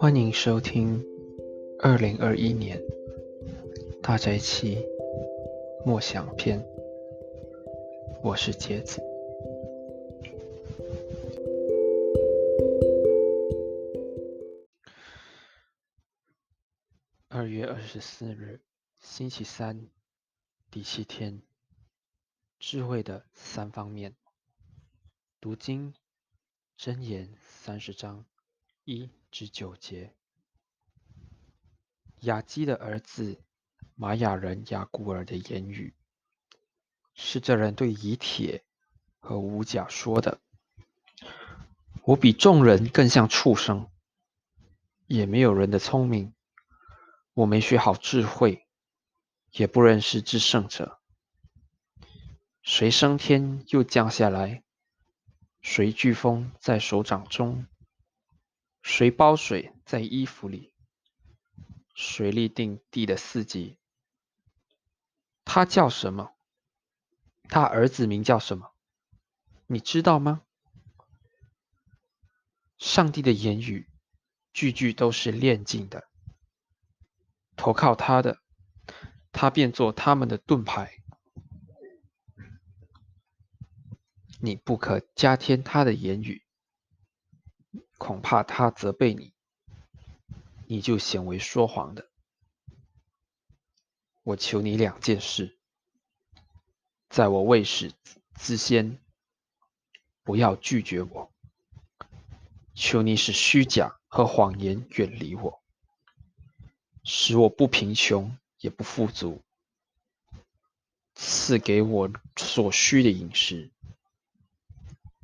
欢迎收听二零二一年大宅期默想篇，我是杰子。二月二十四日，星期三，第七天，智慧的三方面，读经真言三十章。一。至九节，雅基的儿子玛雅人雅古尔的言语，是这人对以铁和乌甲说的：“我比众人更像畜生，也没有人的聪明。我没学好智慧，也不认识至圣者。谁升天又降下来？谁飓风在手掌中？”谁包水在衣服里？谁立定地的四季？他叫什么？他儿子名叫什么？你知道吗？上帝的言语句句都是炼净的。投靠他的，他便做他们的盾牌。你不可加添他的言语。恐怕他责备你，你就显为说谎的。我求你两件事，在我未死之先，不要拒绝我。求你使虚假和谎言远离我，使我不贫穷也不富足，赐给我所需的饮食，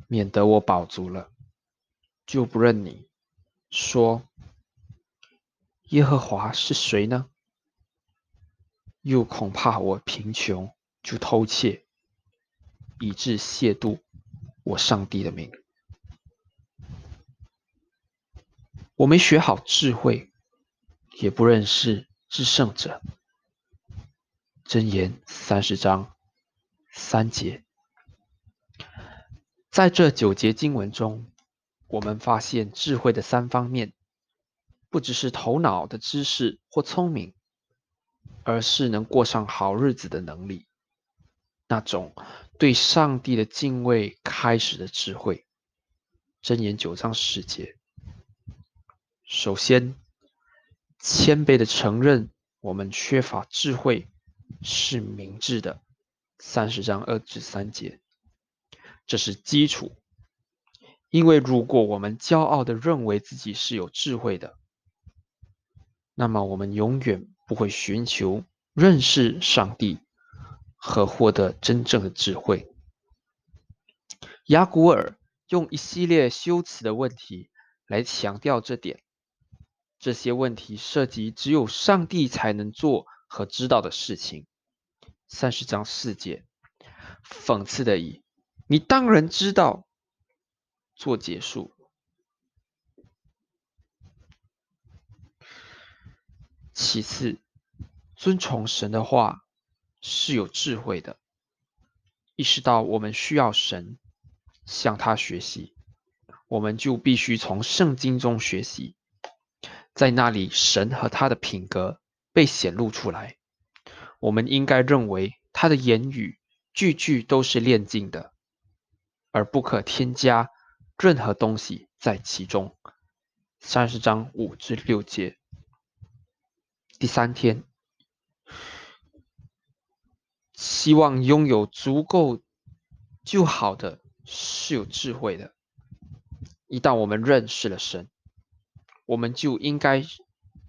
免得我饱足了。就不认你，说耶和华是谁呢？又恐怕我贫穷就偷窃，以致亵渎我上帝的名。我没学好智慧，也不认识至圣者。箴言三十章三节，在这九节经文中。我们发现智慧的三方面，不只是头脑的知识或聪明，而是能过上好日子的能力，那种对上帝的敬畏开始的智慧。箴言九章十节，首先谦卑的承认我们缺乏智慧是明智的。三十章二至三节，这是基础。因为如果我们骄傲的认为自己是有智慧的，那么我们永远不会寻求认识上帝和获得真正的智慧。雅古尔用一系列修辞的问题来强调这点。这些问题涉及只有上帝才能做和知道的事情。三十章四节，讽刺的以，你当然知道。做结束。其次，遵从神的话是有智慧的。意识到我们需要神，向他学习，我们就必须从圣经中学习，在那里神和他的品格被显露出来。我们应该认为他的言语句句都是炼净的，而不可添加。任何东西在其中。三十章五至六节。第三天，希望拥有足够就好的是有智慧的。一旦我们认识了神，我们就应该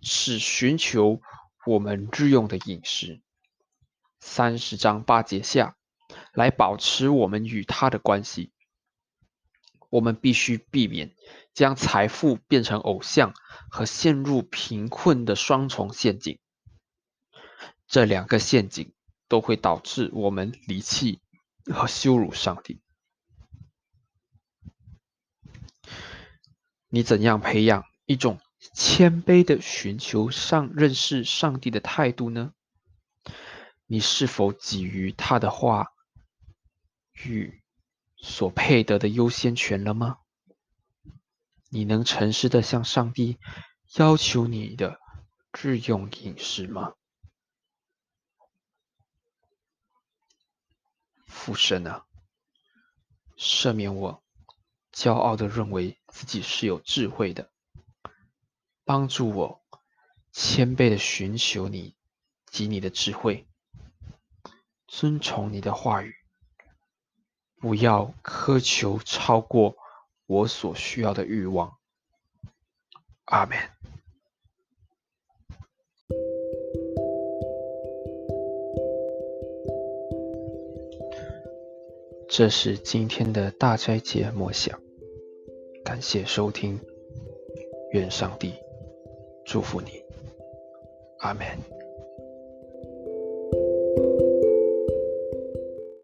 是寻求我们日用的饮食。三十章八节下来保持我们与他的关系。我们必须避免将财富变成偶像和陷入贫困的双重陷阱。这两个陷阱都会导致我们离弃和羞辱上帝。你怎样培养一种谦卑的寻求上认识上帝的态度呢？你是否给予他的话语？所配得的优先权了吗？你能诚实的向上帝要求你的日用饮食吗？父神啊，赦免我骄傲的认为自己是有智慧的，帮助我谦卑的寻求你及你的智慧，遵从你的话语，不要苛求超过我所需要的欲望。阿门。这是今天的大斋节默想，感谢收听，愿上帝祝福你，阿门。